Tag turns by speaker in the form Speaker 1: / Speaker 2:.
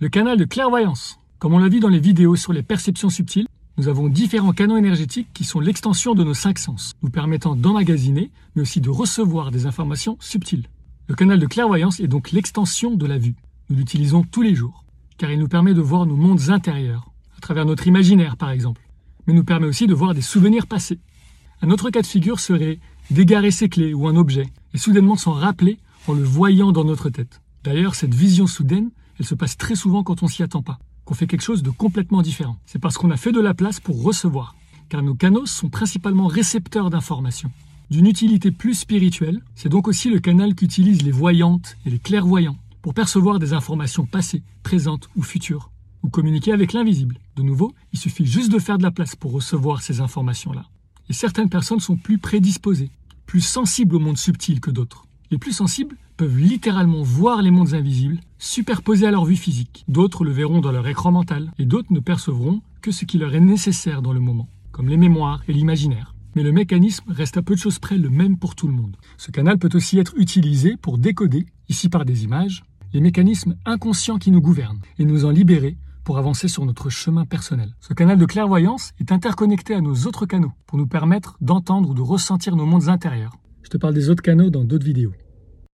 Speaker 1: Le canal de clairvoyance. Comme on l'a vu dans les vidéos sur les perceptions subtiles, nous avons différents canaux énergétiques qui sont l'extension de nos cinq sens, nous permettant d'emmagasiner, mais aussi de recevoir des informations subtiles. Le canal de clairvoyance est donc l'extension de la vue. Nous l'utilisons tous les jours, car il nous permet de voir nos mondes intérieurs, à travers notre imaginaire par exemple, mais nous permet aussi de voir des souvenirs passés. Un autre cas de figure serait d'égarer ses clés ou un objet, et soudainement s'en rappeler en le voyant dans notre tête. D'ailleurs, cette vision soudaine, elle se passe très souvent quand on s'y attend pas qu'on fait quelque chose de complètement différent. C'est parce qu'on a fait de la place pour recevoir, car nos canaux sont principalement récepteurs d'informations. D'une utilité plus spirituelle, c'est donc aussi le canal qu'utilisent les voyantes et les clairvoyants pour percevoir des informations passées, présentes ou futures, ou communiquer avec l'invisible. De nouveau, il suffit juste de faire de la place pour recevoir ces informations-là. Et certaines personnes sont plus prédisposées, plus sensibles au monde subtil que d'autres. Les plus sensibles peuvent littéralement voir les mondes invisibles superposés à leur vue physique. D'autres le verront dans leur écran mental et d'autres ne percevront que ce qui leur est nécessaire dans le moment, comme les mémoires et l'imaginaire. Mais le mécanisme reste à peu de choses près le même pour tout le monde. Ce canal peut aussi être utilisé pour décoder, ici par des images, les mécanismes inconscients qui nous gouvernent et nous en libérer pour avancer sur notre chemin personnel. Ce canal de clairvoyance est interconnecté à nos autres canaux pour nous permettre d'entendre ou de ressentir nos mondes intérieurs. Je te parle des autres canaux dans d'autres vidéos.